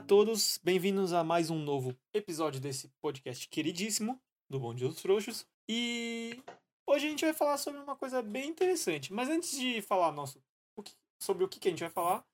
A todos, bem-vindos a mais um novo episódio desse podcast queridíssimo do Bonde dos Frouxos. E hoje a gente vai falar sobre uma coisa bem interessante. Mas antes de falar nosso, o que- sobre o que, que a gente vai falar,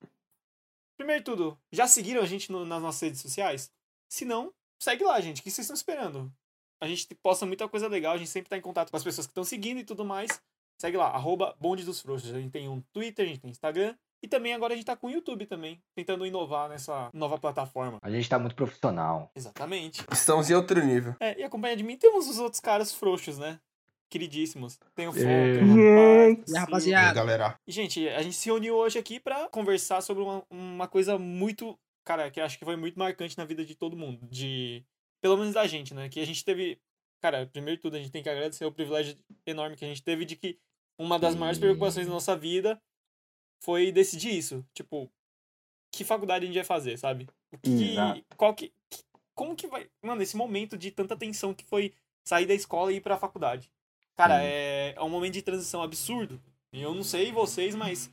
primeiro de tudo, já seguiram a gente no- nas nossas redes sociais? Se não, segue lá, gente. O que vocês estão esperando? A gente posta muita coisa legal, a gente sempre tá em contato com as pessoas que estão seguindo e tudo mais. Segue lá, arroba Bonde dos Frouxos. A gente tem um Twitter, a gente tem Instagram. E também agora a gente tá com o YouTube também, tentando inovar nessa nova plataforma. A gente tá muito profissional. Exatamente. Estamos em outro nível. É, e acompanha de mim temos os outros caras frouxos, né? Queridíssimos. Tem o Foca, É. o E rapaziada? E galera. E, gente, a gente se uniu hoje aqui pra conversar sobre uma, uma coisa muito. Cara, que eu acho que foi muito marcante na vida de todo mundo. De. Pelo menos da gente, né? Que a gente teve. Cara, primeiro de tudo, a gente tem que agradecer o privilégio enorme que a gente teve de que uma das maiores preocupações da nossa vida foi decidir isso. Tipo, que faculdade a gente vai fazer, sabe? Que, qual que, que- como que vai. Mano, esse momento de tanta tensão que foi sair da escola e ir pra faculdade. Cara, é, é um momento de transição absurdo. E eu não sei vocês, mas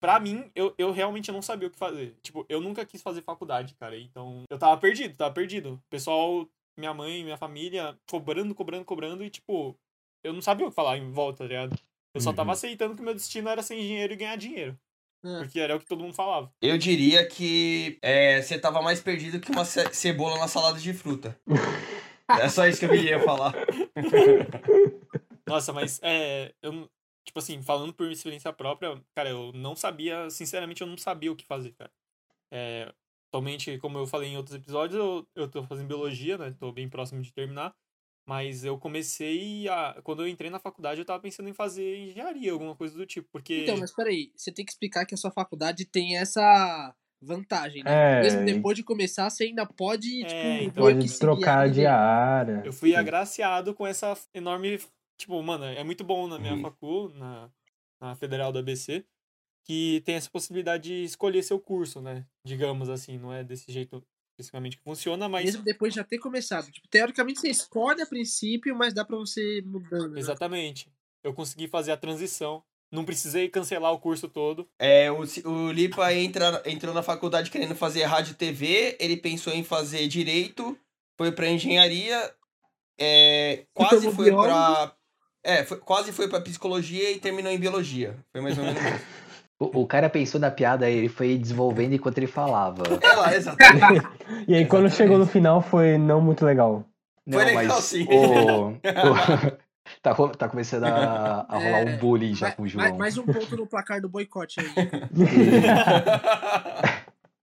pra mim, eu, eu realmente não sabia o que fazer. Tipo, eu nunca quis fazer faculdade, cara. Então, eu tava perdido, tava perdido. O pessoal, minha mãe, minha família, cobrando, cobrando, cobrando. E, tipo, eu não sabia o que falar em volta, tá ligado? Eu só tava Uhum. aceitando que o meu destino era ser engenheiro e ganhar dinheiro. Ah. Porque era o que todo mundo falava. Eu diria que é, você tava mais perdido que uma ce- cebola na salada de fruta. É só isso que eu queria falar. Nossa, mas é. Eu, tipo assim, falando por experiência própria, cara, eu não sabia, sinceramente, eu não sabia o que fazer, cara. É, atualmente, como eu falei em outros episódios, eu, eu tô fazendo biologia, né? Tô bem próximo de terminar. Mas eu comecei a. Quando eu entrei na faculdade, eu tava pensando em fazer engenharia, alguma coisa do tipo. Porque. Então, mas peraí, você tem que explicar que a sua faculdade tem essa vantagem, né? É, Mesmo depois de começar, você ainda pode, É, tipo, então. Pode trocar de área. Eu fui Sim. agraciado com essa enorme. Tipo, mano, é muito bom na minha Uhum. facu, na, na Federal do ABC, que tem essa possibilidade de escolher seu curso, né? Digamos assim, não é desse jeito especificamente que funciona, mas. Mesmo depois de já ter começado. Tipo, teoricamente você escolhe a princípio, mas dá pra você ir mudando. né? Exatamente. Eu consegui fazer a transição. Não precisei cancelar o curso todo. É, o, o Lipa entra, entrou na faculdade querendo fazer rádio e TV, ele pensou em fazer direito, foi pra engenharia, é, quase foi pra. É, foi- quase foi pra psicologia e terminou em biologia. Foi mais ou menos isso. O, o cara pensou na piada, ele foi desenvolvendo enquanto ele falava. É lá, exatamente. E aí, quando Exatamente. chegou no final, foi não muito legal. Foi legal, sim. o- o- tá, tá começando a, a rolar É, um bullying já Mais, com o João. mais um ponto no placar do boicote aí.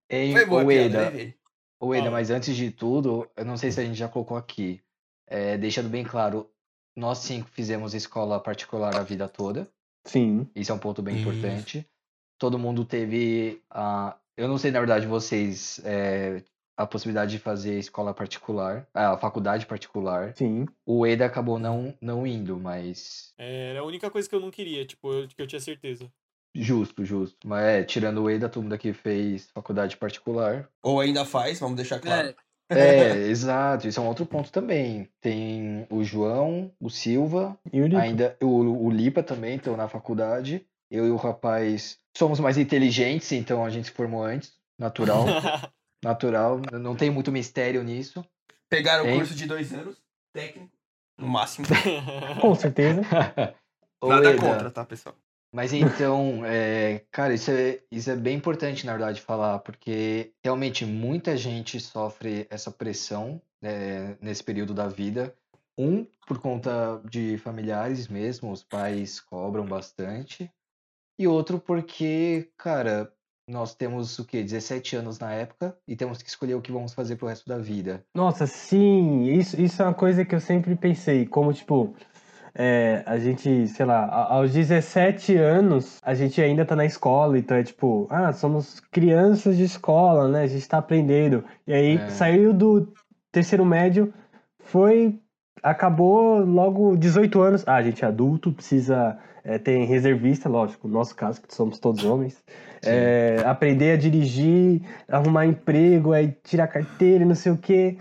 Ei, Foi boa o piada, Eda, né, velho? o Eda, mas antes de tudo, eu não sei se a gente já colocou aqui, é, deixando bem claro, nós cinco fizemos escola particular a vida toda. Sim. Isso é um ponto bem Isso. importante. Todo mundo teve a. Eu não sei, na verdade, vocês. é, a possibilidade de fazer escola particular, a faculdade particular. Sim. O Eda acabou não, não indo, mas. Era a única coisa que eu não queria, tipo, eu, que eu tinha certeza. Justo, justo. Mas é, tirando o Eda, todo mundo aqui fez faculdade particular. Ou ainda faz, vamos deixar claro. É, É, exato. Isso é um outro ponto também. Tem o João, o Silva, E o Lipa? ainda o, o Lipa também estão na faculdade. Eu e o rapaz somos mais inteligentes, então a gente se formou antes. Natural. natural, não tem muito mistério nisso. Pegaram o curso de dois anos, técnico, no máximo. Com certeza. Nada Eda, contra, tá, pessoal? Mas então, é, cara, isso é, isso é bem importante, na verdade, falar, porque realmente muita gente sofre essa pressão é, nesse período da vida. Um, por conta de familiares mesmo, os pais cobram bastante. E outro porque, cara, nós temos o quê? 17 anos na época e temos que escolher o que vamos fazer pro resto da vida. Nossa, sim. Isso, isso é uma coisa que eu sempre pensei. Como, tipo, é, a gente, sei lá, aos 17 anos, a gente ainda tá na escola. Então é tipo, ah, somos crianças de escola, né? A gente tá aprendendo. E aí É. saiu do terceiro médio, foi. Acabou logo 18 anos. Ah, a gente é adulto, precisa. é, tem reservista, lógico, no nosso caso, que somos todos homens. É, aprender a dirigir, arrumar emprego, aí tirar carteira e não sei o quê.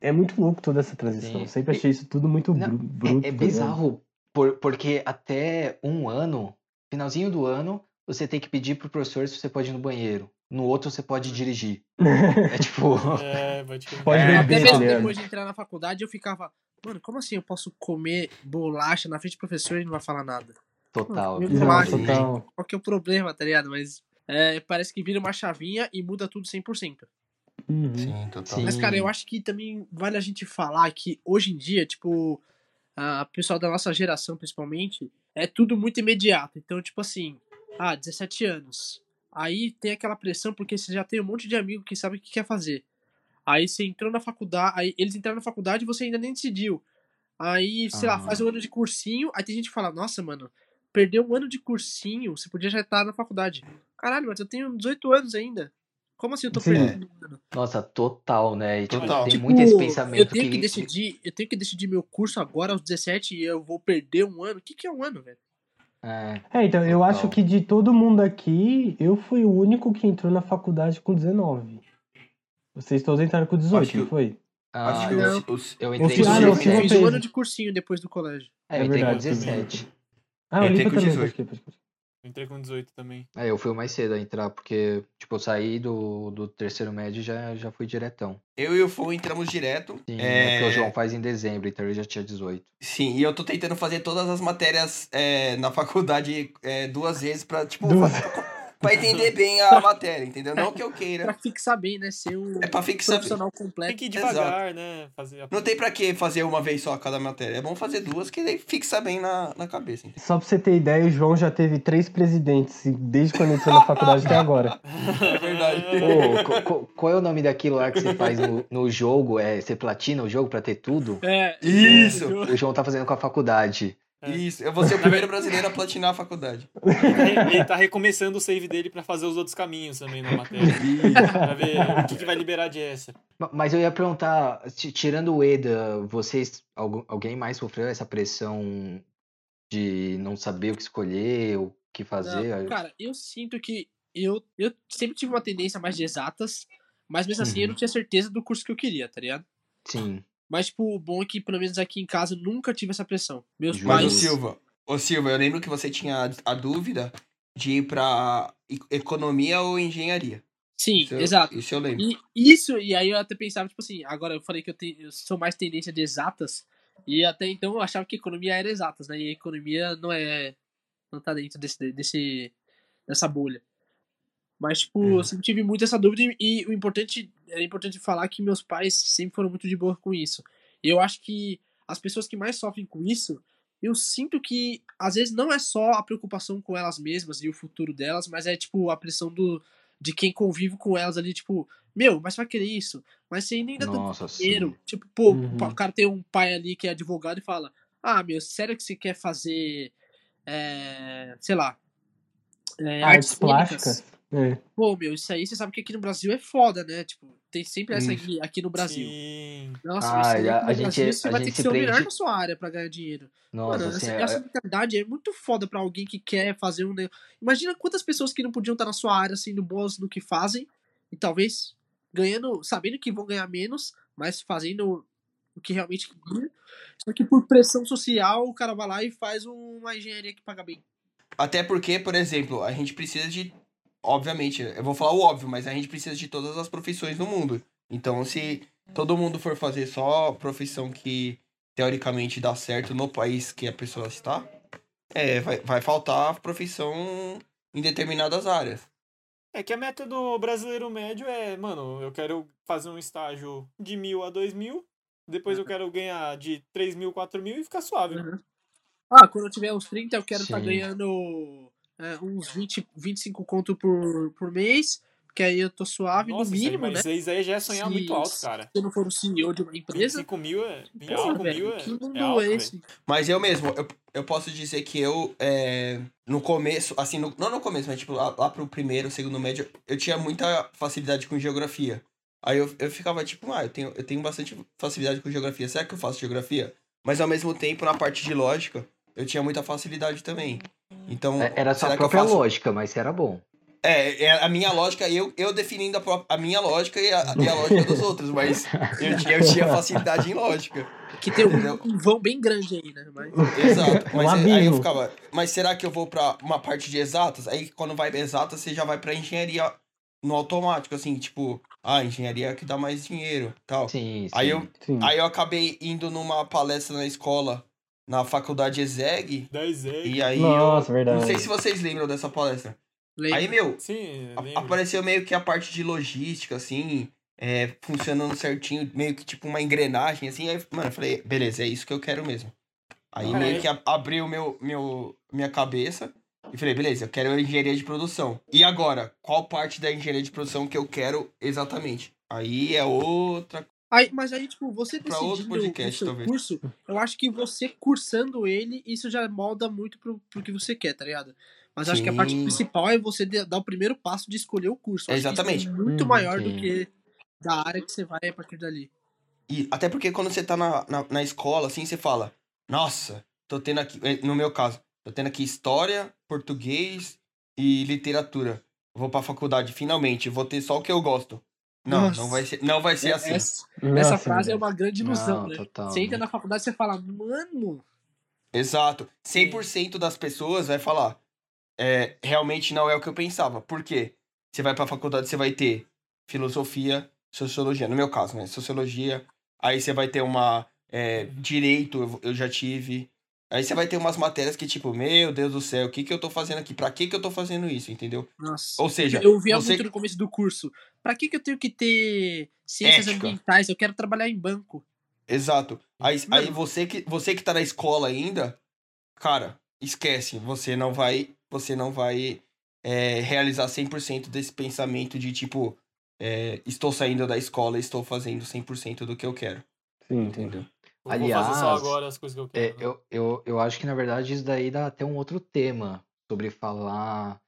É muito louco toda essa transição. Sim. Sempre achei isso tudo muito Não, bru- bruto. É, é bizarro, por- porque até um ano, finalzinho do ano, você tem que pedir pro professor se você pode ir no banheiro. No outro, você pode dirigir. É tipo. É, pode. Pode É, Até beber, mesmo depois de entrar na faculdade, eu ficava, mano, como assim eu posso comer bolacha na frente do professor e ele não vai falar nada? Total. Meu Não, bolacha, Sim. total. Qual que é o problema, tá ligado? Mas é, parece que vira uma chavinha e muda tudo 100%. Uhum. Sim, total. Sim. Mas, cara, eu acho que também vale a gente falar que hoje em dia, tipo, a pessoal da nossa geração, principalmente, é tudo muito imediato. Então, tipo assim, ah, 17 anos. Aí tem aquela pressão porque você já tem um monte de amigo que sabe o que quer fazer. Aí você entrou na faculdade, aí eles entraram na faculdade e você ainda nem decidiu. Aí, sei lá, Ah. faz um ano de cursinho, aí tem gente que fala, nossa, mano, perdeu um ano de cursinho, você podia já estar na faculdade. Caralho, mas eu tenho 18 anos ainda. Como assim eu tô Sim. perdendo um ano? Nossa, total, né? E, tipo, Total. tem Tipo, muito esse pensamento eu tenho que... que. decidir, eu tenho que decidir meu curso agora aos 17 e eu vou perder um ano. O que, que é um ano, velho? É, É, então, eu acho que de todo mundo aqui, eu fui o único que entrou na faculdade com 19. Vocês todos entraram com 18, Acho que não eu- foi? ah, Acho que não. eu O entrei com ah, não, o eu Silva 17. fiz um ano de cursinho depois do colégio. É, É eu entrei com verdade, 17. Ah, Eu entrei com também, 18. pode crer, pode crer. Eu entrei com 18 também. É, eu fui o mais cedo a entrar, porque, tipo, eu saí do, do terceiro médio e já, já fui diretão. Eu e o Fon entramos direto. Sim, é... é porque o João faz em dezembro, então eu já tinha 18. Sim, e eu tô tentando fazer todas as matérias é, na faculdade é, duas vezes pra, tipo, Duas. fazer- pra entender bem a matéria, entendeu? Não que eu Pra queira. fixar bem, né? Ser um É pra fixar bem. profissional Tem completo. que ir devagar, né? Fazer a... Não tem pra que fazer uma vez só cada matéria. É bom fazer duas que daí fixa bem na, na cabeça. entendeu? Só pra você ter ideia, o João já teve três presidentes e desde quando entrou na faculdade até agora. É verdade. Ô, co- co- qual é o nome daquilo lá que você faz no, no jogo? É, você platina o jogo pra ter tudo? É, Isso! O João tá fazendo com a faculdade. É. Isso, eu vou ser o primeiro brasileiro a platinar a faculdade. Ele tá recomeçando o save dele pra fazer os outros caminhos também na matéria. pra ver o que, que vai liberar de essa. Ma- Mas eu ia perguntar, ti- tirando o EDA, vocês, algu- alguém mais sofreu essa pressão de não saber o que escolher, o que fazer? Não, cara, eu sinto que eu, eu sempre tive uma tendência mais de exatas, mas mesmo assim eu Uhum. não tinha certeza do curso que eu queria, tá ligado? Sim. Mas, tipo, o bom é que, pelo menos aqui em casa, nunca tive essa pressão. Meus Justo. Mas, ô pais. Silva, ô Silva, eu lembro que você tinha a- dúvida de ir pra economia ou engenharia. Sim, Isso eu- exato. Isso eu lembro. E isso, e aí eu até pensava, tipo assim, agora eu falei que eu, tenho, eu sou mais tendência de exatas, e até então eu achava que economia era exatas, né? E a economia não é. não tá dentro desse, desse dessa bolha. Mas, tipo, Uhum. eu sempre tive muito essa dúvida, e, e o importante, é importante falar que meus pais sempre foram muito de boa com isso. E eu acho que as pessoas que mais sofrem com isso, eu sinto que às vezes não é só a preocupação com elas mesmas e o futuro delas, mas é tipo a pressão do de quem convive com elas ali, tipo, meu, mas você vai querer isso? Mas você ainda tá Nossa, sim. dinheiro. Tipo, pô, Uhum. o cara tem um pai ali que é advogado e fala: Ah, meu, sério que você quer fazer, é, sei lá, é, Artes cênicas? plásticas? É. Pô, meu, isso aí você sabe que aqui no Brasil é foda, né? Tipo, tem sempre essa aqui, aqui no Brasil. Sim. Nossa, Ah, isso aí a- gente- Brasil você a vai ter gente que se ser o melhor prende- na sua área pra ganhar dinheiro. Nossa, Mano, assim, essa, é- essa mentalidade é muito foda pra alguém que quer fazer um. Imagina quantas pessoas que não podiam estar na sua área sendo boas no que fazem e talvez ganhando, sabendo que vão ganhar menos, mas fazendo o que realmente queria. Só que por pressão social o cara vai lá e faz uma engenharia que paga bem. Até porque, por exemplo, a gente precisa de. Obviamente, eu vou falar o óbvio, mas a gente precisa de todas as profissões no mundo. Então, se todo mundo for fazer só profissão que teoricamente dá certo no país que a pessoa está, é, vai, vai faltar profissão em determinadas áreas. É que a meta do brasileiro médio é, mano, eu quero fazer um estágio de mil a dois mil, depois eu quero ganhar de três mil, quatro mil e ficar suave. Uhum. Ah, quando eu tiver uns 30, eu quero estar Sim. ganhando é, uns 20, 25 conto por, por mês, porque aí eu tô suave Nossa, no mínimo, isso né? mas isso aí já é sonhar Se- muito alto, cara. Se eu não for o CEO de uma empresa, 25 mil é. Porra, 25 velho, mil é. que mundo é alto, é esse? Mas eu mesmo, eu, eu posso dizer que eu, é, no começo, assim, no- não no começo, mas tipo, lá, lá pro primeiro, segundo médio, eu tinha muita facilidade com geografia. Aí eu, eu ficava tipo, ah, eu tenho, eu tenho bastante facilidade com geografia, será que eu faço geografia? Mas ao mesmo tempo, na parte de lógica, eu tinha muita facilidade também. Então, é- era só a própria faço- lógica, mas era bom. É, é a minha lógica, eu, eu definindo a, pró- a minha lógica e a, e a lógica dos outros, mas eu, tinha- eu tinha facilidade em lógica. Que tem um, um vão bem grande aí, né? Mas... Exato. Um Mas aí eu ficava, mas será que eu vou pra uma parte de exatas? Aí quando vai pra exatas, você já vai pra engenharia no automático, assim, tipo, ah, engenharia que dá mais dinheiro tal. Sim, sim. Aí eu- Sim. Aí eu acabei indo numa palestra na escola, na faculdade ESEG, 10 é. e aí Nossa, eu. verdade. Não sei se vocês lembram dessa palestra. Lembra? Aí, meu, Sim, a- apareceu meio que a parte de logística, assim, é, funcionando certinho, meio que tipo uma engrenagem, assim. Aí, mano, eu falei, beleza, é isso que eu quero mesmo. Aí Cara, meio é- que a- abriu meu, meu, minha cabeça e falei, beleza, eu quero engenharia de produção. E agora, qual parte da engenharia de produção que eu quero exatamente? Aí é outra. Aí, mas aí, tipo, você Pra outro decidindo podcast, o seu talvez. curso, eu acho que você cursando ele, isso já molda muito pro, pro que você quer, tá ligado? Mas eu acho que a parte Sim. principal é você dar o primeiro passo de escolher o curso. Eu acho que isso Exatamente. É muito Hum, maior do sim. que da área que você vai a partir dali. E até porque quando você tá na, na, na escola, assim, você fala, nossa, tô tendo aqui, eh, no meu caso, tô tendo aqui história, português e literatura. Vou pra faculdade, finalmente, vou ter só o que eu gosto. Não, Nossa. não vai ser, não vai ser assim. Essa, Nossa, essa frase é uma grande ilusão, Não, né? total. Você entra na faculdade e você fala, mano, Exato. 100% das pessoas vai falar, é, realmente não é o que eu pensava. Por quê? Você vai pra faculdade, você vai ter filosofia, sociologia. No meu caso, né? Sociologia. Aí você vai ter uma. é, direito, eu- eu já tive. Aí você vai ter umas matérias que, tipo, meu Deus do céu, o que, que eu tô fazendo aqui? Pra que, que eu tô fazendo isso, entendeu? nossa. Ou seja, eu via você- muito no começo do curso. Pra que, que eu tenho que ter ciências Ética. ambientais? Eu quero trabalhar em banco. Exato. Aí, aí Mano. você que você que tá na escola ainda, cara, esquece, você não vai, você não vai é, realizar 100% desse pensamento de tipo, é, estou saindo da escola e estou fazendo 100% do que eu quero, Sim, sim. Eu vou fazer só Aliás, agora as coisas que eu É, quero. né? eu, eu, eu acho que, na verdade, isso daí dá até um outro tema sobre falar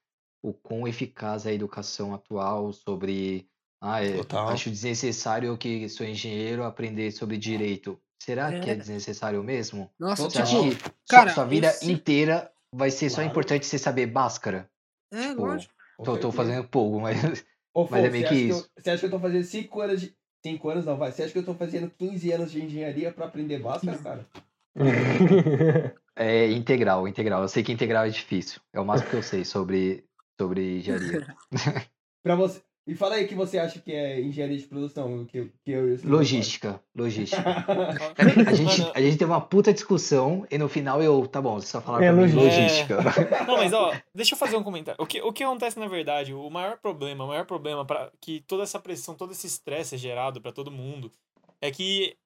o quão eficaz é a educação atual, sobre. Ah, é, Total. acho desnecessário que sou engenheiro aprender sobre direito. Será que é É. desnecessário mesmo? Nossa, Você acha Total. que sua- Cara, sua eu vida inteira vai ser só Claro. importante você saber Bhaskara? É, Tipo, lógico. Tô, tô fazendo pouco, mas. Ô, Mas é meio que isso. você acha que eu tô fazendo 5 anos de. 5 anos não, vai. Você acha que eu tô fazendo 15 anos de engenharia pra aprender básica, cara? É integral, integral. Eu sei que integral é difícil. É o máximo que eu sei sobre, sobre engenharia. Pra você. E fala aí o que você acha que é engenharia de produção, que, que eu e Logística, logística. A gente, a gente teve uma puta discussão e no final eu, tá bom, você só falar É, pra mim logística. logística. Não, mas ó, deixa eu fazer um comentário. O que, o que acontece na verdade, o maior problema, o maior problema para que toda essa pressão, todo esse estresse é gerado pra todo mundo, é que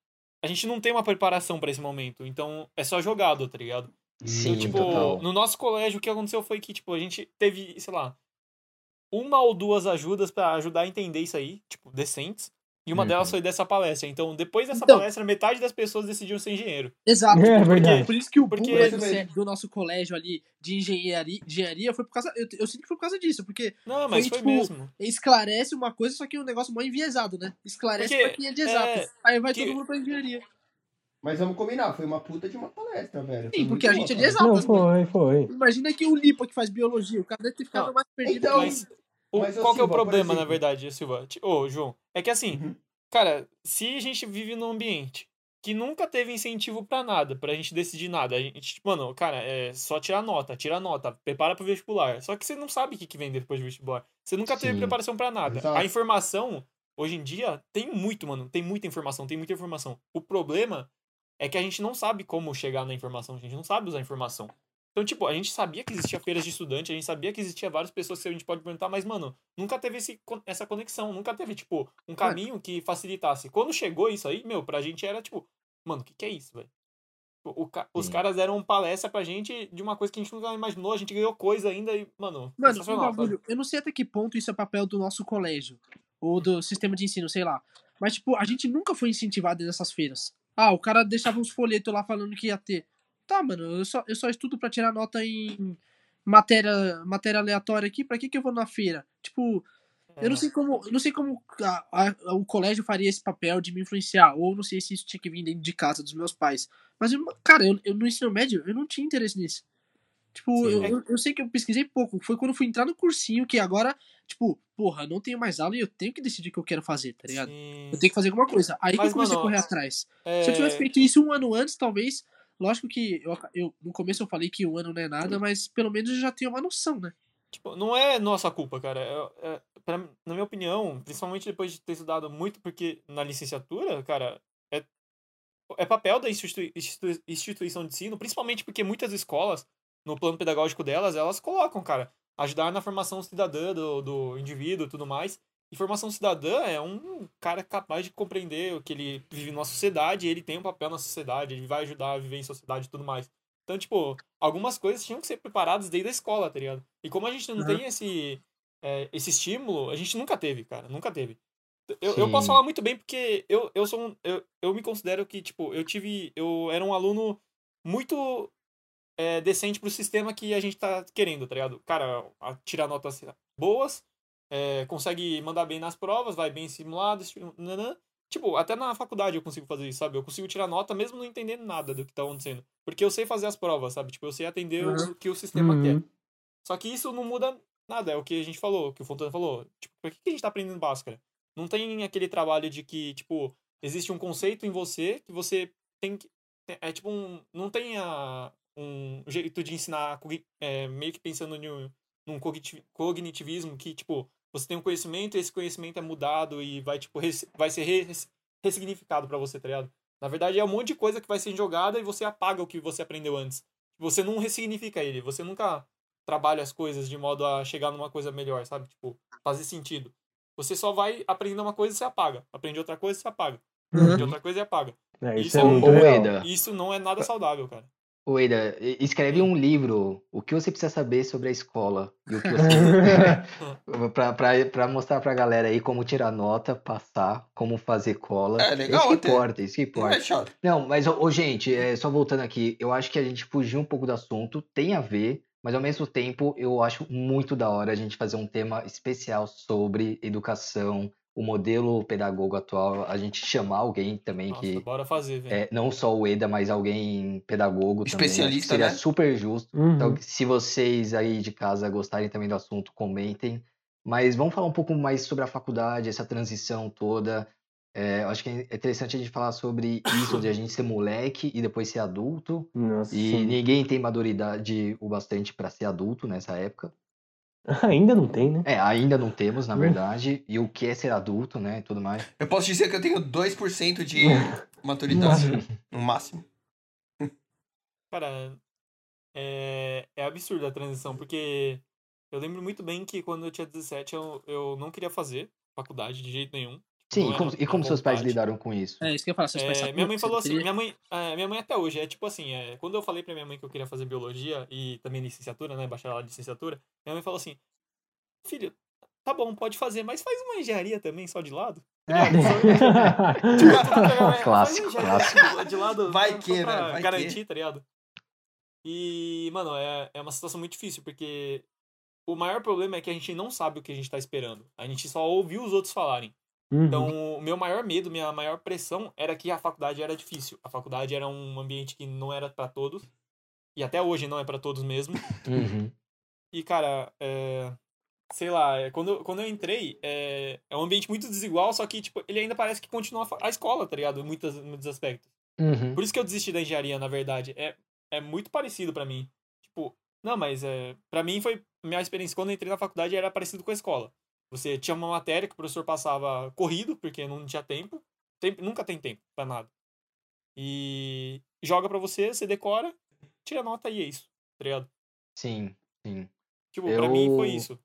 a gente não tem uma preparação pra esse momento. Então é só jogado, tá ligado? Sim, Então, tipo, total. no nosso colégio o que aconteceu foi que, tipo, a gente teve, sei lá, uma ou duas ajudas pra ajudar a entender isso aí, tipo, decentes. E uma Uhum. delas foi dessa palestra. Então, depois dessa Então- palestra, metade das pessoas decidiram ser engenheiro. Exato. É Por- verdade. Por isso que o Porque- do, do nosso colégio ali de engenharia, engenharia foi por causa. Eu, eu sinto que foi por causa disso, porque Não, mas Foi, foi, tipo, mesmo. esclarece uma coisa, só que é um negócio mó enviesado, né? Esclarece Porque, pra quem é de exatas. Aí vai que- todo mundo pra engenharia. Mas vamos combinar, foi uma puta de uma palestra, velho. Foi Sim, porque a gente é boa, de cara. Não, exatas. né? foi, foi. Imagina que o Lipa que faz biologia, o cara deve ter ficado Não, mais perdido então, Mas, o- Mas, qual que é o problema, na verdade, Silva? Ô, João, é que assim, Uhum. cara, se a gente vive num ambiente que nunca teve incentivo pra nada, pra gente decidir nada, a gente, mano, cara, é só tirar nota, tira nota, prepara pro vestibular. Só que você não sabe o que, vem depois do vestibular. Você nunca teve Sim. preparação pra nada. Exato. A informação, hoje em dia, tem muito, mano, tem muita informação, tem muita informação. O problema é que a gente não sabe como chegar na informação, a gente não sabe usar a informação. Então, tipo, a gente sabia que existia feiras de estudante, a gente sabia que existia várias pessoas que a gente pode perguntar, mas, mano, nunca teve esse, essa conexão, nunca teve, tipo, um caminho que facilitasse. Quando chegou isso aí, meu, pra gente era, tipo, mano, o que, que é isso, velho? O, o ca- os caras deram palestra pra gente de uma coisa que a gente nunca imaginou, a gente ganhou coisa ainda e, mano, Mano, sensacional, bagulho, eu não sei até que ponto isso é papel do nosso colégio. Ou do sistema de ensino, sei lá. Mas, tipo, a gente nunca foi incentivado nessas feiras. Ah, o cara deixava uns folhetos lá falando que ia ter. Tá, mano, eu só, eu só estudo pra tirar nota em matéria, matéria aleatória aqui, pra que, que eu vou na feira? Tipo, eu não sei como, eu não sei como a- a- o colégio faria esse papel de me influenciar, ou não sei se isso tinha que vir dentro de casa dos meus pais. Mas, eu- cara, eu, eu no ensino médio, eu não tinha interesse nisso. Tipo, eu, é- eu, eu sei que eu pesquisei pouco. Foi quando eu fui entrar no cursinho que agora, tipo, porra, não tenho mais aula e eu tenho que decidir o que eu quero fazer, tá ligado? Sim. Eu tenho que fazer alguma coisa. Aí que Mas, eu comecei mano, a correr atrás. É, Se eu tivesse feito isso um ano antes, talvez. Lógico que eu, eu- no começo eu falei que um ano não é nada, mas pelo menos eu já tenho uma noção, né? Tipo, não é nossa culpa, cara. É, é- pra- na minha opinião, principalmente depois de ter estudado muito, porque na licenciatura, cara, é, é papel da institui- institui- instituição de ensino, principalmente porque muitas escolas, no plano pedagógico delas, elas colocam, cara, ajudar na formação cidadã do, do indivíduo e tudo mais. E formação cidadã é um cara capaz de compreender o que ele vive numa sociedade, ele tem um papel na sociedade, ele vai ajudar a viver em sociedade e tudo mais. Então, tipo, algumas coisas tinham que ser preparadas desde a escola, tá ligado? E como a gente não Uhum. tem esse, é, esse estímulo, a gente nunca teve, cara, nunca teve. Eu, eu posso falar muito bem porque eu, eu sou um, eu, eu me considero que, tipo, eu tive. Eu era um aluno muito é, decente pro sistema que a gente tá querendo, tá ligado? Cara, tirar notas boas, é, consegue mandar bem nas provas, vai bem em simulados, nanã. Tipo, até na faculdade eu consigo fazer isso, sabe? Eu consigo tirar nota mesmo não entendendo nada do que tá acontecendo. Porque eu sei fazer as provas, sabe? Tipo, eu sei atender Uhum. o que o sistema quer. Uhum. Só que isso não muda nada, é o que a gente falou, que o Fontana falou. Tipo, por que a gente tá aprendendo Bhaskara? Não tem aquele trabalho de que, tipo, existe um conceito em você que você tem que. É tipo um. Não tem a, um jeito de ensinar é, meio que pensando num, num cogniti- cognitivismo que, tipo, você tem um conhecimento e esse conhecimento é mudado e vai, tipo, vai ser re- res- ressignificado pra você, tá ligado? Na verdade, é um monte de coisa que vai ser jogada e você apaga o que você aprendeu antes. Você não ressignifica ele, você nunca trabalha as coisas de modo a chegar numa coisa melhor, sabe? Tipo, fazer sentido. Você só vai aprendendo uma coisa e você apaga. Aprende outra coisa e você apaga. Uhum. Aprende outra coisa e apaga. É, isso Isso é é um- muito. Eda, Isso não é nada saudável, cara. Ô, Eda, escreve um livro, o que você precisa saber sobre a escola. E o que você... pra mostrar pra galera aí como tirar nota, passar, como fazer cola. É, legal Isso que até. importa, isso que Não importa. é. Não, mas, ô, gente, é, só voltando aqui, eu acho que a gente fugiu um pouco do assunto, tem a ver, mas ao mesmo tempo eu acho muito da hora a gente fazer um tema especial sobre educação, o modelo pedagogo atual, a gente chamar alguém também Nossa, que, bora fazer, velho. é, não só o EDA, mas alguém pedagogo também, que Especialista, seria né? super justo. Uhum. Então, se vocês aí de casa gostarem também do assunto, comentem. Mas vamos falar um pouco mais sobre a faculdade, essa transição toda. É, eu acho que é interessante a gente falar sobre isso de a gente ser moleque e depois ser adulto. Nossa, E ninguém tem maturidade o bastante para ser adulto nessa época. Ainda não tem, né? É, ainda não temos, na Hum. verdade. E o que é ser adulto, né? E tudo mais. Eu posso dizer que eu tenho 2% de maturidade. No máximo. Cara, é, é absurdo a transição, porque eu lembro muito bem que quando eu tinha 17 eu, eu não queria fazer faculdade de jeito nenhum. Sim, e como, e como seus pais lidaram com isso? É isso que eu ia falar. Seus pais É, sabiam minha mãe que falou assim, minha mãe, é, minha mãe até hoje, é tipo assim, é, quando eu falei pra minha mãe que eu queria fazer biologia e também licenciatura, né, bacharelado de licenciatura, minha mãe falou assim, filho, tá bom, pode fazer, mas faz uma engenharia também, só de lado. É. Faz Clássico, clássico. De lado, Vai só que, pra né? Vai garantir, tá ligado? E, mano, é, é uma situação muito difícil, porque o maior problema é que a gente não sabe o que a gente tá esperando. A gente só ouviu os outros falarem. Uhum. Então, o meu maior medo, minha maior pressão era que a faculdade era difícil. A faculdade era um ambiente que não era pra todos. E até hoje não é pra todos mesmo. Uhum. E, cara, é, sei lá, é, quando, quando eu entrei, é, é um ambiente muito desigual, só que, tipo, ele ainda parece que continua a escola, tá ligado? Em muitas, em muitos aspectos. Uhum. Por isso que eu desisti da engenharia, na verdade. É, é muito parecido pra mim. Tipo, não, mas é, para mim foi. Minha experiência quando eu entrei na faculdade era parecido com a escola. Você tinha uma matéria que o professor passava corrido, porque não tinha tempo. Tempo- nunca tem tempo pra nada. E joga pra você, você decora, tira nota e é isso, tá ligado? Sim, sim. Tipo, pra mim foi Eu- isso.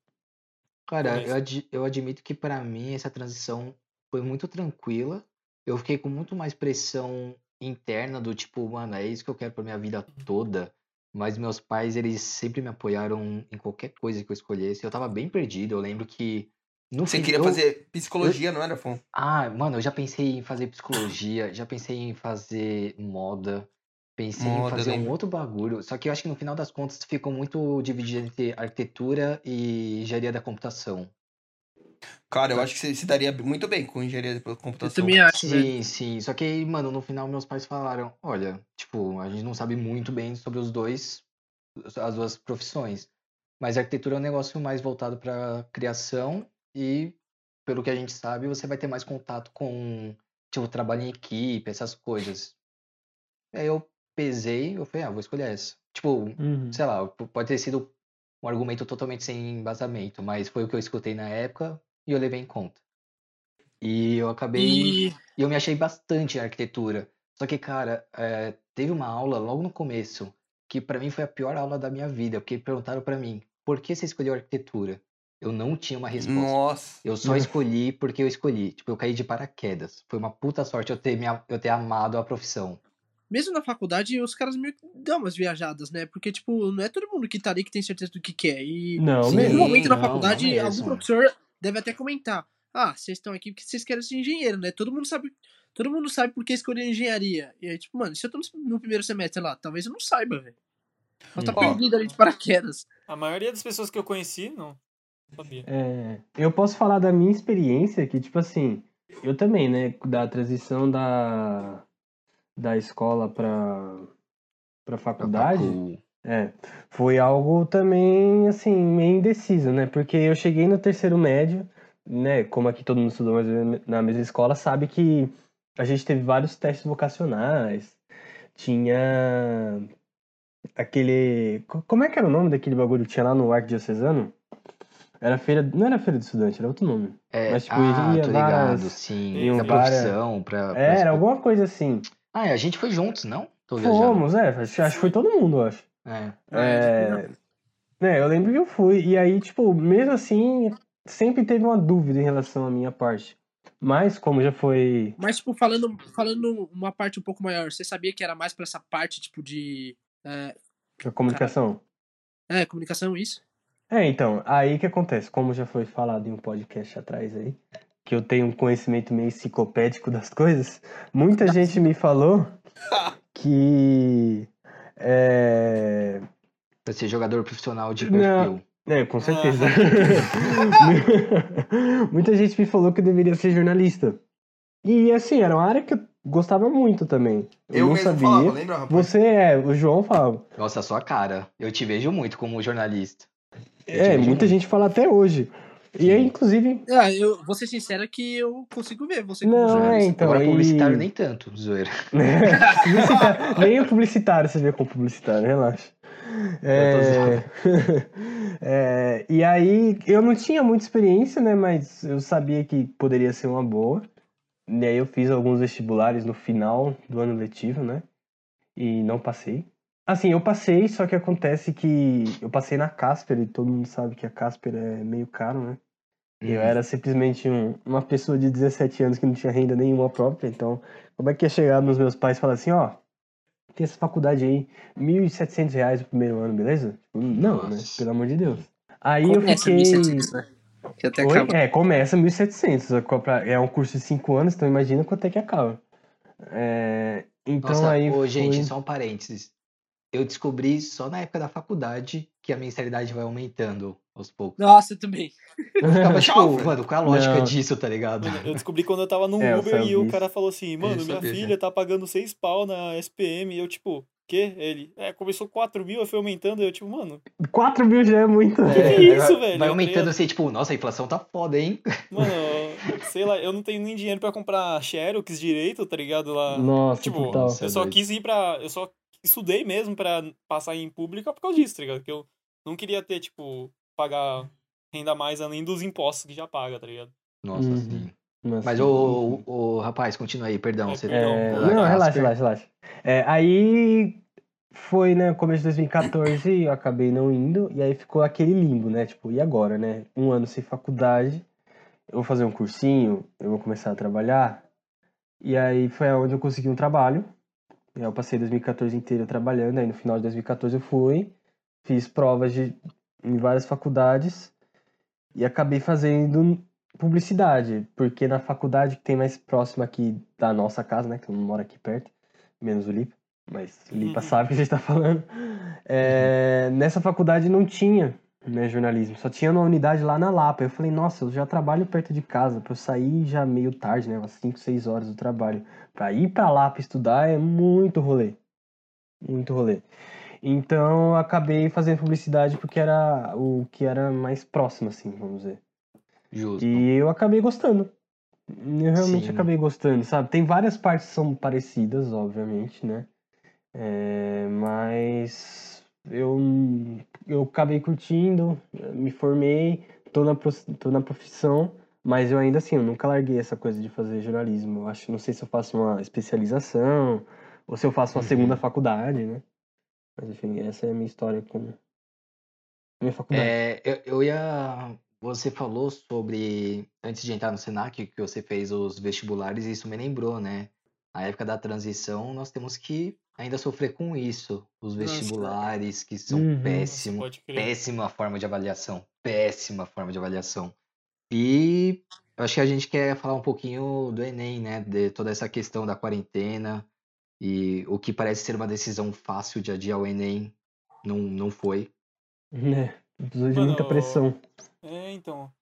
Cara, eu, ad- eu admito que pra mim essa transição foi muito tranquila. Eu fiquei com muito mais pressão interna do tipo, mano, é isso que eu quero pra minha vida toda. Mas meus pais, eles sempre me apoiaram em qualquer coisa que eu escolhesse. Eu tava bem perdido. Eu lembro que no Você fim- queria eu- fazer psicologia, não era, Fon? Ah, mano, eu já pensei em fazer psicologia, já pensei em fazer moda, pensei em Moda, fazer um lembro. outro bagulho. Só que eu acho que no final das contas ficou muito dividido entre arquitetura e engenharia da computação. Cara, eu acho que você se daria muito bem com engenharia de Eu computação. também acho, velho. Sim, sim. Só que, mano, no final meus pais falaram, olha, tipo, a gente não sabe muito bem sobre os dois, as duas profissões. Mas a arquitetura é um negócio mais voltado para criação e, pelo que a gente sabe, você vai ter mais contato com, tipo, trabalho em equipe, essas coisas. Aí eu pesei, eu falei, ah, vou escolher essa. Tipo, Uhum. sei lá, pode ter sido um argumento totalmente sem embasamento, mas foi o que eu escutei na época e eu levei em conta. E eu acabei. E E eu me achei bastante em arquitetura. Só que, cara, é, teve uma aula logo no começo que pra mim foi a pior aula da minha vida, porque perguntaram pra mim, por que você escolheu arquitetura? Eu não tinha uma resposta. Nossa. Eu só escolhi porque eu escolhi. Tipo, eu caí de paraquedas. Foi uma puta sorte eu ter, me, a- eu ter amado a profissão. mesmo na faculdade, os caras meio que dão umas viajadas, né? Porque, tipo, não é todo mundo que tá ali que tem certeza do que quer. E Não, Sim, mesmo. algum momento na faculdade, não algum professor deve até comentar. Ah, vocês estão aqui porque vocês querem ser engenheiro, né? Todo mundo sabe. Todo mundo sabe por que escolher engenharia. E aí, tipo, mano, se eu tô no- no primeiro semestre lá, talvez eu não saiba, velho. Eu tô Hum. Ó. perdido ali de paraquedas. A maioria das pessoas que eu conheci, não. Sabia. É, eu posso falar da minha experiência, que, tipo assim, eu também, né, da transição da, da escola pra, pra faculdade, facu. é, foi algo também, assim, meio indeciso, né, porque eu cheguei no terceiro médio, né, como aqui todo mundo estudou na mesma escola, sabe que a gente teve vários testes vocacionais, tinha aquele, co- como é que era o nome daquele bagulho que tinha lá no Arquidiocesano? Era feira, não era feira do estudante, era outro nome. É, Mas, tipo, ah, ia tô várias- ligado, sim. Da várias- profissão, pra, pra É, era alguma coisa assim. Ah, é, a gente foi juntos, não? Tô viajando. Fomos, é, acho, acho que foi todo mundo, eu acho. É. É, né, eu lembro que eu fui, e aí, tipo, mesmo assim, sempre teve uma dúvida em relação à minha parte. Mas, como já foi. Mas, tipo, falando, falando uma parte um pouco maior, você sabia que era mais pra essa parte, tipo, de. É, A comunicação. é comunicação, isso? É, então, aí que acontece, como já foi falado em um podcast atrás aí, que eu tenho um conhecimento meio enciclopédico das coisas, muita gente me falou que. É, Pra ser jogador profissional de Não. perfil. É, com certeza. Muita gente me falou que eu deveria ser jornalista. E assim, era uma área que eu gostava muito também. Eu, Eu, não mesmo sabia. falava, lembra, rapaz? Você é, o João falava. Nossa, a sua cara. Eu te vejo muito como jornalista. É, vejo muita gente fala até hoje. E aí, inclusive. Ah, eu vou ser sincero que eu consigo ver você como Não, é, então. Agora, e- publicitário nem tanto, zoeira. Publicitário- Nem o publicitário você vê como publicitário, relaxa. É... é, e aí, eu não tinha muita experiência, né? Mas eu sabia que poderia ser uma boa. E aí eu fiz alguns vestibulares no final do ano letivo, né? E não passei. Assim, eu passei, só que acontece que eu passei na Casper, e todo mundo sabe que a Casper é meio caro, né? E eu Uhum. era simplesmente um- uma pessoa de 17 anos que não tinha renda nenhuma própria, então como é que ia chegar nos meus pais e falar assim, ó, tem essa faculdade aí, 1.700 reais o primeiro ano, beleza? Tipo, não, né? Nossa. Pelo amor de Deus. Aí eu Começa fiquei... 1700, né? Que até Oi? acaba. É, começa 1.700, compra- é um curso de 5 anos, então imagina quanto é que acaba. É, então Nossa, aí ô, gente, foi... só um parênteses. Eu descobri só na época da faculdade que a mensalidade vai aumentando aos poucos. Nossa, eu também. Eu ficava tipo, mano, qual é a lógica Não. disso, tá ligado? Eu descobri quando eu tava no É, Uber e o cara falou assim, mano, minha filha tá pagando seis pau na SPM. E eu, tipo, quê? Ele, é, começou 4 mil, aí foi aumentando. Eu, tipo, mano, 4 mil já é muito. que É, isso, vai- velho? Vai Tá aumentando assim, tipo, nossa, a inflação tá foda, hein? mano, sei lá, eu não tenho nem dinheiro pra comprar Xerox direito, tá ligado? Lá. Nossa, Tipo, total. Nossa. Eu só quis ir pra. Eu só estudei mesmo pra passar em pública por causa disso, tá ligado? Que eu não queria ter, tipo, pagar renda a mais além dos impostos que já paga, tá ligado? Nossa, Uhum. sim. Nossa, Mas, ô, ô, ô, rapaz, continua aí, perdão. É, Você... É, Não, não, Casper. relaxa, relaxa, relaxa. É, aí foi, né, começo de 2014, eu acabei não indo, e aí ficou aquele limbo, né? Tipo, e agora, né? Um ano sem faculdade, eu vou fazer um cursinho, eu vou começar a trabalhar. E aí foi onde eu consegui um trabalho. Eu passei 2014 inteiro trabalhando, aí no final de 2014 eu fui, fiz provas de, em várias faculdades e acabei fazendo publicidade, porque na faculdade que tem mais próxima aqui da nossa casa, né, que eu não moro aqui perto, menos o Lipa, mas o Lipa Uhum. sabe o que a gente tá falando, é, nessa faculdade não tinha né, jornalismo, só tinha uma unidade lá na Lapa. Eu falei, nossa, eu já trabalho perto de casa, pra eu sair já meio tarde, né, umas 5, 6 horas do trabalho, pra ir pra Lapa estudar é muito rolê, muito rolê. Então eu acabei fazendo publicidade porque era o que era mais próximo, assim, vamos dizer. Justo. E eu acabei gostando. Eu realmente Sim. acabei gostando, sabe? Tem várias partes que são parecidas, obviamente, né? É, mas eu, eu acabei curtindo, me formei, tô na, tô na profissão, mas eu ainda assim, eu nunca larguei essa coisa de fazer jornalismo. Eu acho, não sei se eu faço uma especialização ou se eu faço uma Uhum. segunda faculdade, né? Mas enfim, essa é a minha história com minha faculdade. É, eu, eu ia. Você falou sobre, antes de entrar no Senac, que você fez os vestibulares, e isso me lembrou, né? Na época da transição, nós temos que ainda sofrer com isso. Os Nossa. vestibulares, que são Uhum. Crer. Péssima forma de avaliação. Péssima forma de avaliação. E eu acho que a gente quer falar um pouquinho do Enem, né? De toda essa questão da quarentena e o que parece ser uma decisão fácil de adiar o Enem, não, não foi. Né? Precisou de muita pressão. É, então.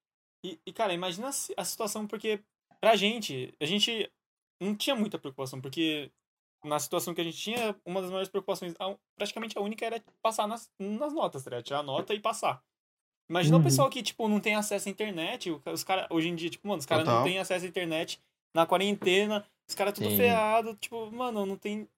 E, e, cara, imagina a a situação, porque pra gente, a gente não tinha muita preocupação, porque na situação que a gente tinha, uma das maiores preocupações, praticamente a única era passar nas, nas notas, tá? Tirar a nota e passar. Imagina o Uhum. pessoal que, tipo, não tem acesso à internet, o os caras, hoje em dia, tipo, mano, os caras não têm acesso à internet na quarentena, os caras tudo Sim. ferrado, tipo, mano, não tem,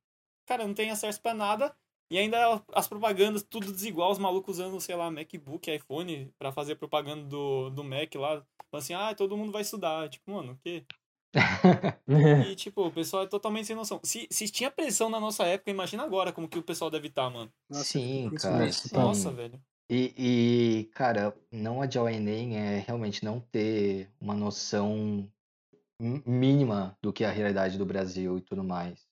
cara, não tem acesso pra nada, e ainda as propagandas, tudo desigual, os malucos usando, sei lá, MacBook, iPhone, pra fazer propaganda do, do Mac lá. Falando assim, ah, todo mundo vai estudar. Tipo, mano, o quê? E, tipo, o pessoal é totalmente sem noção. Se, se tinha pressão na nossa época, imagina agora como que o pessoal deve estar, mano. Nossa, Sim, cara. sim. Nossa, velho. E, e, cara, não adiar o Enem é realmente não ter uma noção mínima do que é a realidade do Brasil e tudo mais.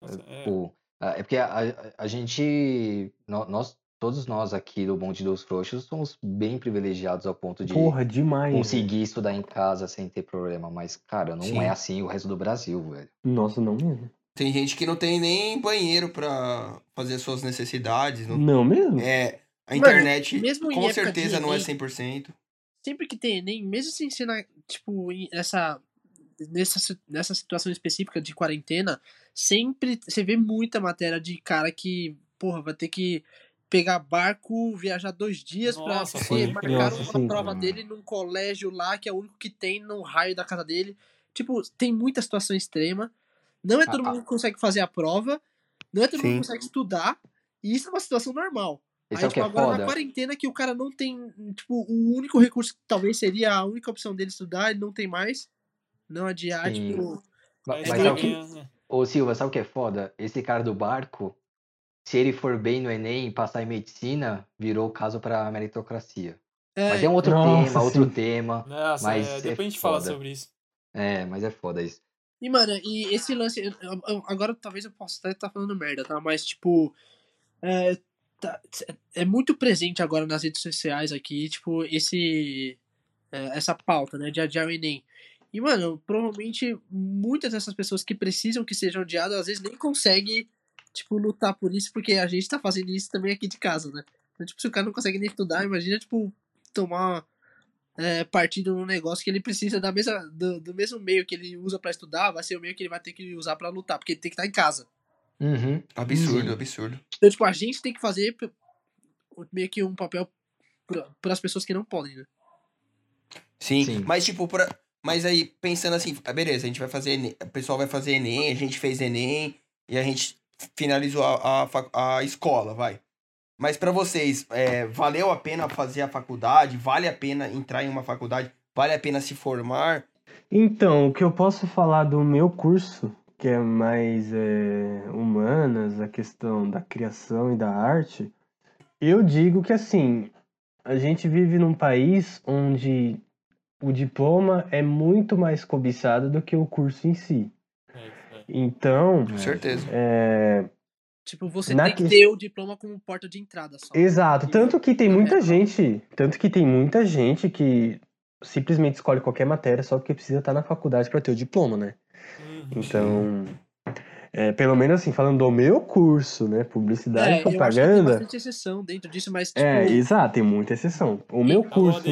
Nossa, é, Pô, ah, é porque a, a- a gente, nó- nós, todos nós aqui do Bonde dos Frouxos somos bem privilegiados ao ponto de Porra, demais. velho. conseguir estudar em casa sem ter problema. Mas, cara, não Sim. é assim o resto do Brasil, velho. Nossa, não mesmo. Tem gente que não tem nem banheiro pra fazer suas necessidades. Não... Não mesmo? É, a Mano, internet mesmo com certeza não é Enem, 100%. sempre que tem Enem, mesmo sem ser na, tipo, essa, nessa, nessa situação específica de quarentena, sempre você vê muita matéria de cara que, porra, vai ter que pegar barco, viajar dois dias pode marcaram Nossa, uma sim, prova dele num colégio lá, que é o único que tem no raio da casa dele. Tipo, tem muita situação extrema. Não é todo Ah, ah. mundo que consegue fazer a prova, não é todo mundo Sim. que consegue estudar, e isso é uma situação normal. Esse Aí, é tipo, é agora na foda. quarentena que o cara não tem, tipo, o único recurso que talvez seria a única opção dele estudar, ele não tem mais. Não adiar, Sim. tipo. Mas os sabe caras o que, né? Ô Silva, sabe o que é foda? Esse cara do barco, se ele for bem no Enem e passar em medicina, virou caso pra meritocracia. É, Mas é um outro Nossa, tema, outro sim. tema. Nossa, Mas é, é depois a gente fala foda. sobre isso. É, mas é foda isso. E, mano, e esse lance. agora talvez eu possa até estar falando merda, tá? Mas, tipo. É, tá- é muito presente agora nas redes sociais aqui, tipo, esse. é, essa pauta, né? De adiar o Enem. E, mano, provavelmente muitas dessas pessoas que precisam que sejam adiadas, às vezes nem conseguem, tipo, lutar por isso, porque a gente tá fazendo isso também aqui de casa, né? Então, tipo, se o cara não consegue nem estudar, imagina, tipo, tomar é, partido num negócio que ele precisa da mesma, do, do mesmo meio que ele usa pra estudar, vai ser o meio que ele vai ter que usar pra lutar, porque ele tem que estar em casa. Uhum. Absurdo, Sim. absurdo. Então, tipo, a gente tem que fazer meio que um papel para as pessoas que não podem, né? Sim, Sim. mas tipo, pra... mas aí, pensando assim, ah, beleza, a gente vai fazer Enem, o pessoal vai fazer Enem, a gente fez Enem e a gente finalizou a, a, a escola, vai. Mas pra vocês, é, valeu a pena fazer a faculdade? Vale a pena entrar em uma faculdade? Vale a pena se formar? Então, o que eu posso falar do meu curso, que é mais é, humanas, a questão da criação e da arte, eu digo que assim, a gente vive num país onde o diploma é muito mais cobiçado do que o curso em si. É, é. Então, Com certeza. é, Tipo, você Na tem que ter o diploma como porta de entrada só. Exato, tanto que tem muita É. gente, tanto que tem muita gente que simplesmente escolhe qualquer matéria só porque precisa estar na faculdade para ter o diploma, né? Uhum. Então, é, pelo menos assim, falando do meu curso, né, publicidade e É, eu acho que tem propaganda, bastante exceção dentro disso, mas, tipo, é, exato, tem muita exceção. O meu curso,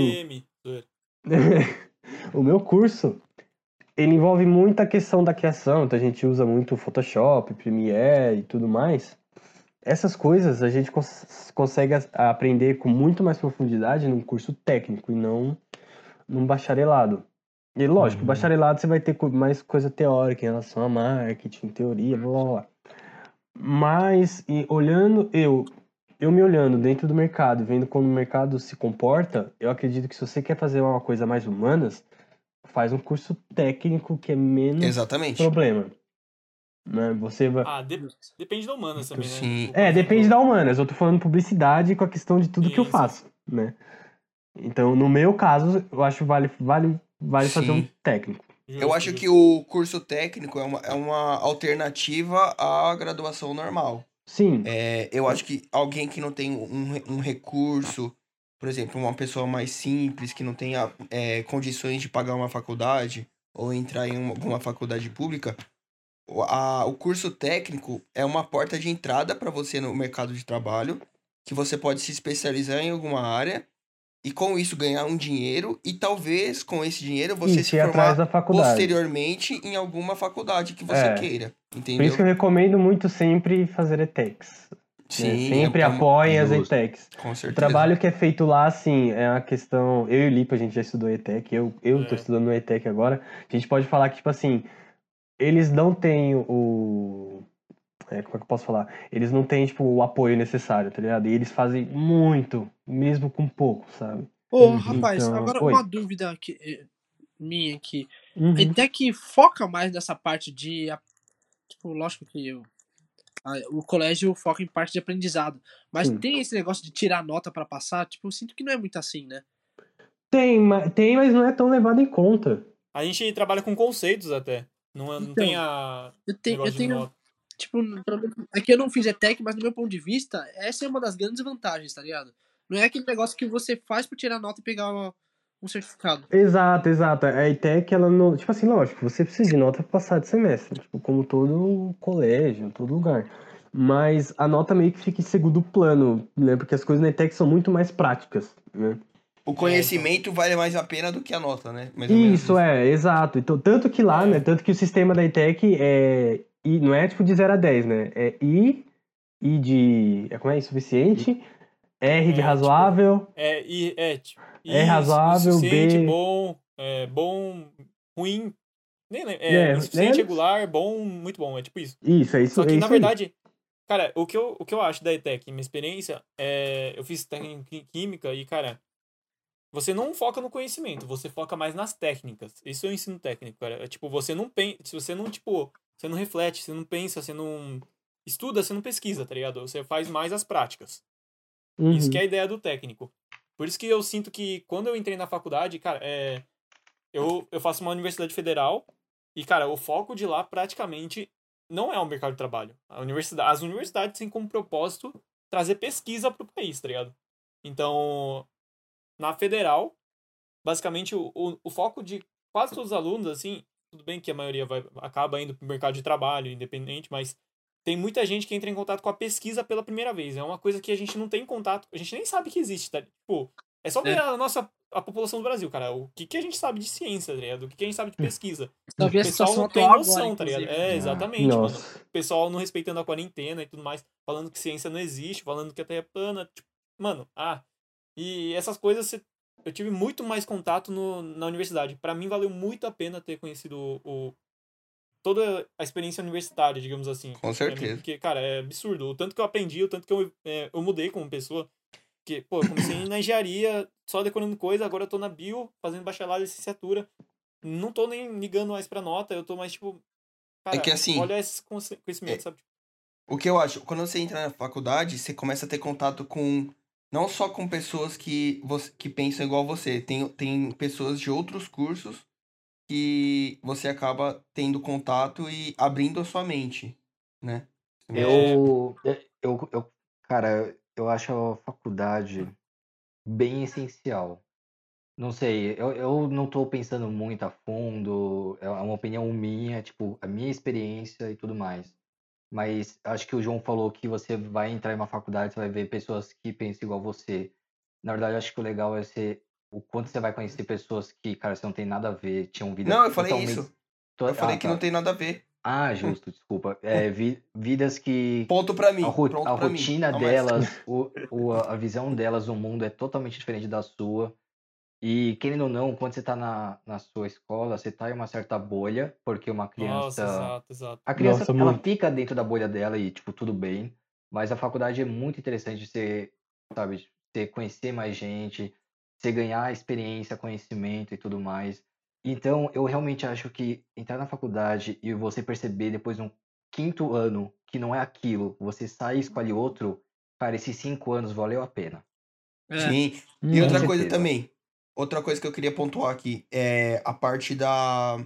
o meu curso, ele envolve muita questão da criação, então a gente usa muito Photoshop, Premiere e tudo mais. essas coisas a gente cons- consegue aprender com muito mais profundidade num curso técnico e não num bacharelado. E lógico, Uhum. bacharelado você vai ter mais coisa teórica em relação a marketing, teoria, blá blá blá. Mas olhando eu, eu me olhando dentro do mercado, vendo como o mercado se comporta, eu acredito que se você quer fazer uma coisa mais humanas, faz um curso técnico que é menos Exatamente. problema. Né? Você vai. Ah, de- depende da humanas também, né? Sim. Tipo, É, depende da humanas. Eu tô falando publicidade com a questão de tudo que eu faço, né? Então, no meu caso, eu acho que vale, vale, vale fazer um técnico. Eu acho que o curso técnico é uma, é uma alternativa à graduação normal. Sim, É, eu acho que alguém que não tem um, um recurso, por exemplo, uma pessoa mais simples, que não tenha é, condições de pagar uma faculdade ou entrar em uma- alguma faculdade pública, o, a- o curso técnico é uma porta de entrada para você no mercado de trabalho, que você pode se especializar em alguma área e com isso ganhar um dinheiro e talvez com esse dinheiro você isso, se formar posteriormente em alguma faculdade que você É. queira, Por entendeu? isso que eu recomendo muito sempre fazer ETECs. né? Sim, Sempre é- apoiem as. ETECs. com O certeza. trabalho que é feito lá, assim, é uma questão. Eu e o Lipa, a gente já estudou ETEC, eu, eu tô É. estudando no ETEC agora. A gente pode falar que, tipo assim, eles não têm o. é, como é que eu posso falar? Eles não têm, tipo, o apoio necessário, tá ligado? E eles fazem muito, mesmo com pouco, sabe? Ô, Uhum. rapaz, Então, agora oi. uma dúvida aqui, eh, minha aqui. Uhum. Até que foca mais nessa parte de. a- Tipo, lógico que eu- a- o colégio foca em parte de aprendizado. Mas Sim. tem esse negócio de tirar nota pra passar, tipo, eu sinto que não é muito assim, né? Tem, ma- tem, mas não é tão levado em conta. A gente trabalha com conceitos até. Não, é- não tem Então, a. Eu tenho. Eu tenho tipo, menos- é que eu não fiz ETEC, mas do meu ponto de vista, essa é uma das grandes vantagens, tá ligado? Não é aquele negócio que você faz pra tirar nota e pegar uma- um certificado. Exato, exato. A ETEC, ela não. Tipo assim, lógico, você precisa de nota pra passar de semestre. Tipo, como todo colégio, todo lugar. Mas a nota meio que fica em segundo plano, né? Porque as coisas na ETEC são muito mais práticas, né? O conhecimento vale mais a pena do que a nota, né? Isso, é, exato. Então, tanto que lá, É. né? Tanto que o sistema da ETEC é. I, não é tipo de 0 a 10, né? É I, I de. É, como é? Insuficiente, R de É, tipo, razoável. É, e, é, tipo, É isso, razoável, B- bom, é, bom, ruim. Nem lembro. É, É, insuficiente, regular, bom, muito bom. É tipo isso. Isso, é isso. Só que, é na isso aí. verdade, cara, o que, eu, o que eu acho da ETEC, minha experiência, é. Eu fiz técnica em química e, cara, você não foca no conhecimento, você foca mais nas técnicas. Isso é o ensino técnico, cara. É, tipo, você não pensa. Se você não, tipo, você não reflete, você não pensa, você não estuda, você não pesquisa, tá ligado? Você faz mais as práticas. Isso Uhum. que é a ideia do técnico. Por isso que eu sinto que quando eu entrei na faculdade, cara, é, eu, eu faço uma universidade federal e, cara, o foco de lá praticamente não é o mercado de trabalho. A universidade, as universidades têm como propósito trazer pesquisa pro país, tá ligado? Então, na federal, basicamente o, o, o foco de quase todos os alunos, assim, tudo bem que a maioria vai, acaba indo pro mercado de trabalho, independente, mas tem muita gente que entra em contato com a pesquisa pela primeira vez. É uma coisa que a gente não tem contato, a gente nem sabe que existe, tá? Tipo, é só ver É. a nossa a população do Brasil, cara. O que, que a gente sabe de ciência, tá ligado? O que, que a gente sabe de pesquisa. Só ver O pessoal não tem noção, agora, tá ligado? inclusive. É, Ah, exatamente, mano. O pessoal não respeitando a quarentena e tudo mais, falando que ciência não existe, falando que a Terra é plana. Tipo, mano, ah. E essas coisas você- eu tive muito mais contato no, na universidade. Pra mim valeu muito a pena ter conhecido o, o- toda a experiência universitária, digamos assim. Com mim, certeza. Porque, cara, é absurdo. O tanto que eu aprendi, o tanto que eu, é, eu mudei como pessoa. Porque, pô, eu comecei na engenharia, só decorando coisa, agora eu tô na bio, fazendo bacharelado e licenciatura. Não tô nem ligando mais pra nota, eu tô mais, tipo. Cara, que assim, Olha esse conhecimento, é- sabe? O que eu acho, quando você entra na faculdade, você começa a ter contato com. Não só com pessoas que, você, que pensam igual você, tem, tem pessoas de outros cursos que você acaba tendo contato e abrindo a sua mente, né? Eu, eu, eu, cara, eu acho a faculdade bem essencial. Não sei, eu, eu não tô pensando muito a fundo, é uma opinião minha, tipo, a minha experiência e tudo mais. Mas acho que o João falou que você vai entrar em uma faculdade, você vai ver pessoas que pensam igual você. Na verdade, acho que o legal é ser o quanto você vai conhecer pessoas que, cara, você não tem nada a ver, tinham vida Não, eu falei totalmente- isso. to- Eu falei ah, que tá. não tem nada a ver. Ah, justo, desculpa. É, vi- vidas que Ponto pra mim. a, ro- Pronto a pra mim. rotina mas- delas, o, o- a visão delas do mundo é totalmente diferente da sua. E, querendo ou não, quando você tá na, na sua escola, você tá em uma certa bolha, porque uma Nossa, criança. exato, exato. A criança, Nossa, ela muito. fica dentro da bolha dela e, tipo, tudo bem. Mas a faculdade é muito interessante você, sabe, você conhecer mais gente, você ganhar experiência, conhecimento e tudo mais. Então, eu realmente acho que entrar na faculdade e você perceber depois de um quinto ano que não é aquilo, você sai e escolhe outro, cara, esses cinco anos valeu a pena. É. Sim. E outra Com coisa certeza. também. Outra coisa que eu queria pontuar aqui é a parte da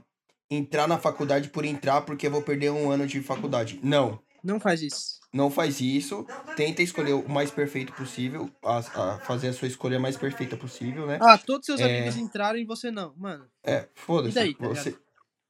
entrar na faculdade por entrar porque eu vou perder um ano de faculdade. Não. Não faz isso. Não faz isso. Tenta escolher o mais perfeito possível. A, a fazer a sua escolha mais perfeita possível, né? Ah, todos seus É. amigos entraram e você não. Mano, É, foda-se. E daí, tá você,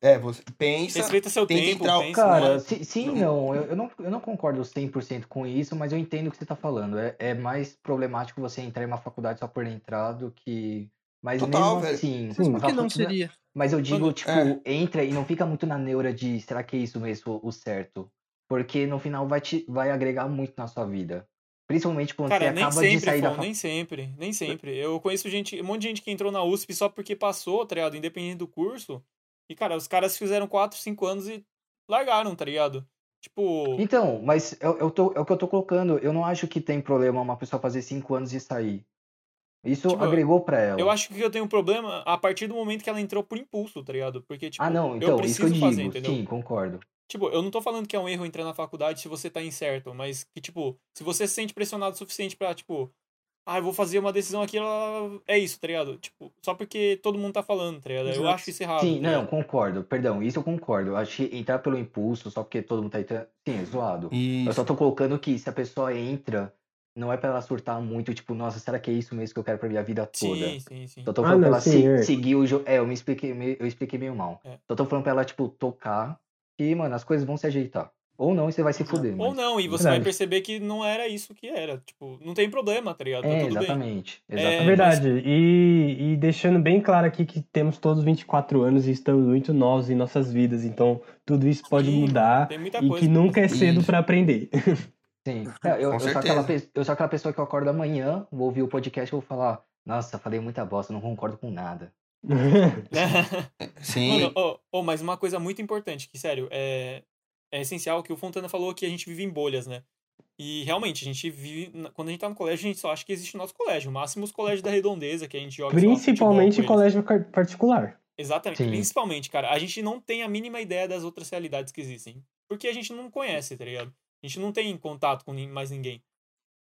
é, você pensa. Respeita seu tenta tempo, entrar- pensa, Cara, si- sim, não, eu, eu não, eu não concordo 100% com isso, mas eu entendo o que você tá falando. É, é mais problemático você entrar em uma faculdade só por entrar do que. Mas Total, mesmo velho. assim. Sim. a por que não seria? Mas eu digo, tipo, é. entra e não fica muito na neura de será que é isso mesmo o certo? Porque no final vai, te, vai agregar muito na sua vida. Principalmente quando Cara, você nem acaba de sempre, sair da Fon, faculdade. nem sempre, nem sempre. Eu conheço gente, um monte de gente que entrou na USP só porque passou, tá ligado? Independente do curso. E, cara, os caras fizeram 4, 5 anos e largaram, tá ligado? Tipo, Então, mas eu, eu tô, é o que eu tô colocando. Eu não acho que tem problema uma pessoa fazer cinco anos e sair. Isso Tipo, agregou pra ela. eu acho que eu tenho um problema a partir do momento que ela entrou por impulso, tá ligado? Porque, tipo, ah, não, eu então, isso que eu preciso digo. fazer, entendeu? Sim, concordo. Tipo, eu não tô falando que é um erro entrar na faculdade se você tá incerto, mas que, tipo, se você se sente pressionado o suficiente pra, tipo, ah, eu vou fazer uma decisão aqui, ela... é isso, tá ligado? Tipo, só porque todo mundo tá falando, tá ligado? Eu acho isso errado. Sim, tá não, concordo. Perdão, isso eu concordo. Eu acho que entrar pelo impulso, só porque todo mundo tá entrando. Sim, é zoado. Eu Isso. só tô colocando que se a pessoa entra, não é pra ela surtar muito, tipo, nossa, será que é isso mesmo que eu quero pra minha vida toda? Sim, sim, sim. Só tô Ah, falando pra não, ela sim, se- é. seguir o jogo. É, eu me expliquei, meio- eu expliquei meio mal. É. Só tô falando pra ela, tipo, tocar e, mano, as coisas vão se ajeitar. Ou não, e você vai se fuder, Ou mas... não, e você vai Verdade. perceber que não era isso que era. Tipo, não tem problema, tá ligado? Tá É, tudo bem. exatamente. É, Exatamente. verdade. E, e deixando bem claro aqui que temos todos 24 anos e estamos muito novos em nossas vidas, então tudo isso pode Sim, mudar Tem muita e coisa. que nunca é cedo pra aprender. Sim. É, eu, Com eu, sou aquela, eu sou aquela pessoa que eu acordo amanhã, vou ouvir o podcast e vou falar, nossa, falei muita bosta, não concordo com nada. Sim. Mano, oh, oh, mas uma coisa muito importante, que, sério, é, é essencial que o Fontana falou que a gente vive em bolhas, né? E realmente, a gente vive. Quando a gente tá no colégio, a gente só acha que existe o nosso colégio. O máximo os colégios da redondeza, que a gente joga. Principalmente colégio particular. Exatamente. Sim. Principalmente, cara, a gente não tem a mínima ideia das outras realidades que existem. Porque a gente não conhece, tá ligado? A gente não tem contato com mais ninguém.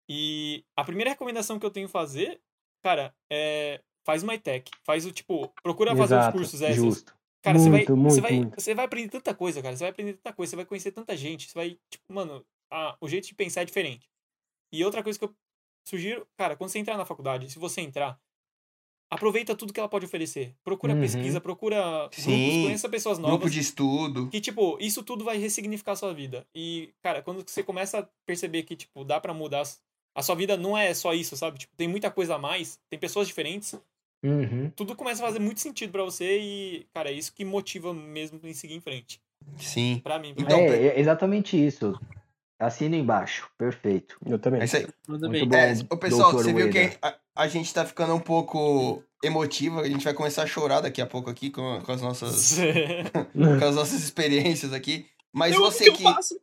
E a primeira recomendação que eu tenho fazer, cara, é. Faz uma tech. Faz o tipo. Procura fazer os cursos extras. Justo. Cara, você vai, Muito, você muito, vai, muito. você vai aprender tanta coisa, cara. Você vai aprender tanta coisa, você vai conhecer tanta gente, você vai, tipo, mano, a- o jeito de pensar é diferente. E outra coisa que eu sugiro, cara, quando você entrar na faculdade, se você entrar, aproveita tudo que ela pode oferecer. Procura Uhum. pesquisa, procura grupos, Sim, conheça pessoas novas. Grupo de estudo. Que, tipo, isso tudo vai ressignificar a sua vida. E, cara, quando você começa a perceber que, tipo, dá pra mudar. A sua vida não é só isso, sabe? Tipo, tem muita coisa a mais, tem pessoas diferentes. Uhum. Tudo começa a fazer muito sentido pra você e, cara, é isso que motiva mesmo em seguir em frente. Sim. Pra mim. pra Então, mim. é, é exatamente isso. Assina embaixo. Perfeito. Eu também. É isso aí. Muito bem. bom. É, o pessoal, você viu que a, a gente tá ficando um pouco emotivo. A gente vai começar a chorar daqui a pouco aqui com, com as nossas com as nossas experiências aqui. Mas Eu- você que que. eu faço?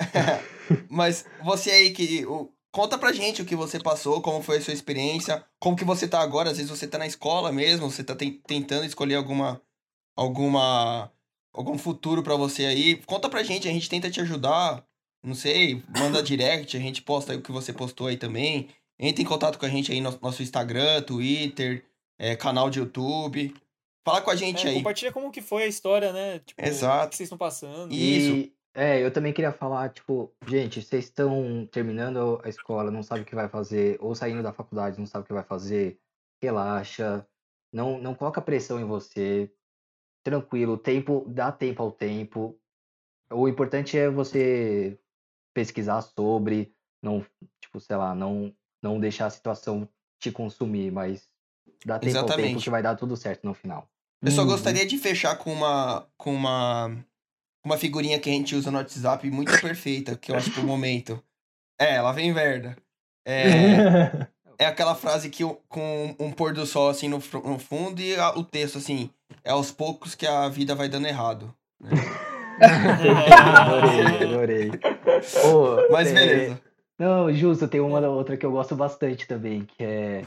Mas você aí que. o- Conta pra gente o que você passou, como foi a sua experiência, como que você tá agora. Às vezes você tá na escola mesmo, você tá ten- tentando escolher alguma. alguma. algum futuro pra você aí. Conta pra gente, a gente tenta te ajudar. Não sei, manda direct, a gente posta aí o que você postou aí também. Entre em contato com a gente aí no nosso Instagram, Twitter, é, canal de YouTube. Fala com a gente É, aí. compartilha como que foi a história, né? Tipo, Exato. O que vocês estão passando. E- E é, eu também queria falar, tipo, gente, vocês estão terminando a escola, não sabe o que vai fazer, ou saindo da faculdade, não sabe o que vai fazer, relaxa, não, não coloca pressão em você, tranquilo, tempo, dá tempo ao tempo. O importante é você pesquisar sobre, não, tipo, sei lá, não, não deixar a situação te consumir, mas dá tempo ao tempo Exatamente. que vai dar tudo certo no final. Eu só Uhum. gostaria de fechar com uma, com uma, uma figurinha que a gente usa no WhatsApp muito perfeita, que eu acho pro momento. É, lá vem merda. É, é aquela frase que o- com um pôr do sol assim no, no fundo e a- o texto assim, é aos poucos que a vida vai dando errado. Adorei, adorei. Pô, Mas é, beleza. Não, justo, tem uma outra que eu gosto bastante também, que é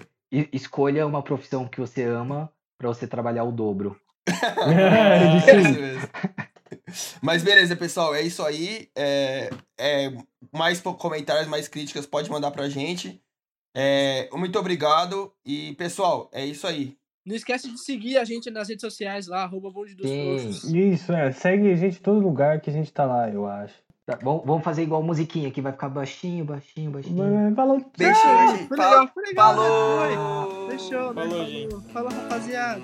escolha uma profissão que você ama pra você trabalhar o dobro. É, Esse sim. Mas beleza, pessoal, é isso aí. É, é, mais comentários, mais críticas, pode mandar pra gente. É, muito obrigado. E, pessoal, é isso aí. Não esquece de seguir a gente nas redes sociais lá, arroba bonde dos. Isso, é. Segue a gente em todo lugar que a gente tá lá, eu acho. Tá, vamos, vamos fazer igual musiquinha que vai ficar baixinho, baixinho, baixinho. Falou. Beijinho, gente. Falou! Foi. Fechou, né? Falou, gente. Falou, rapaziada.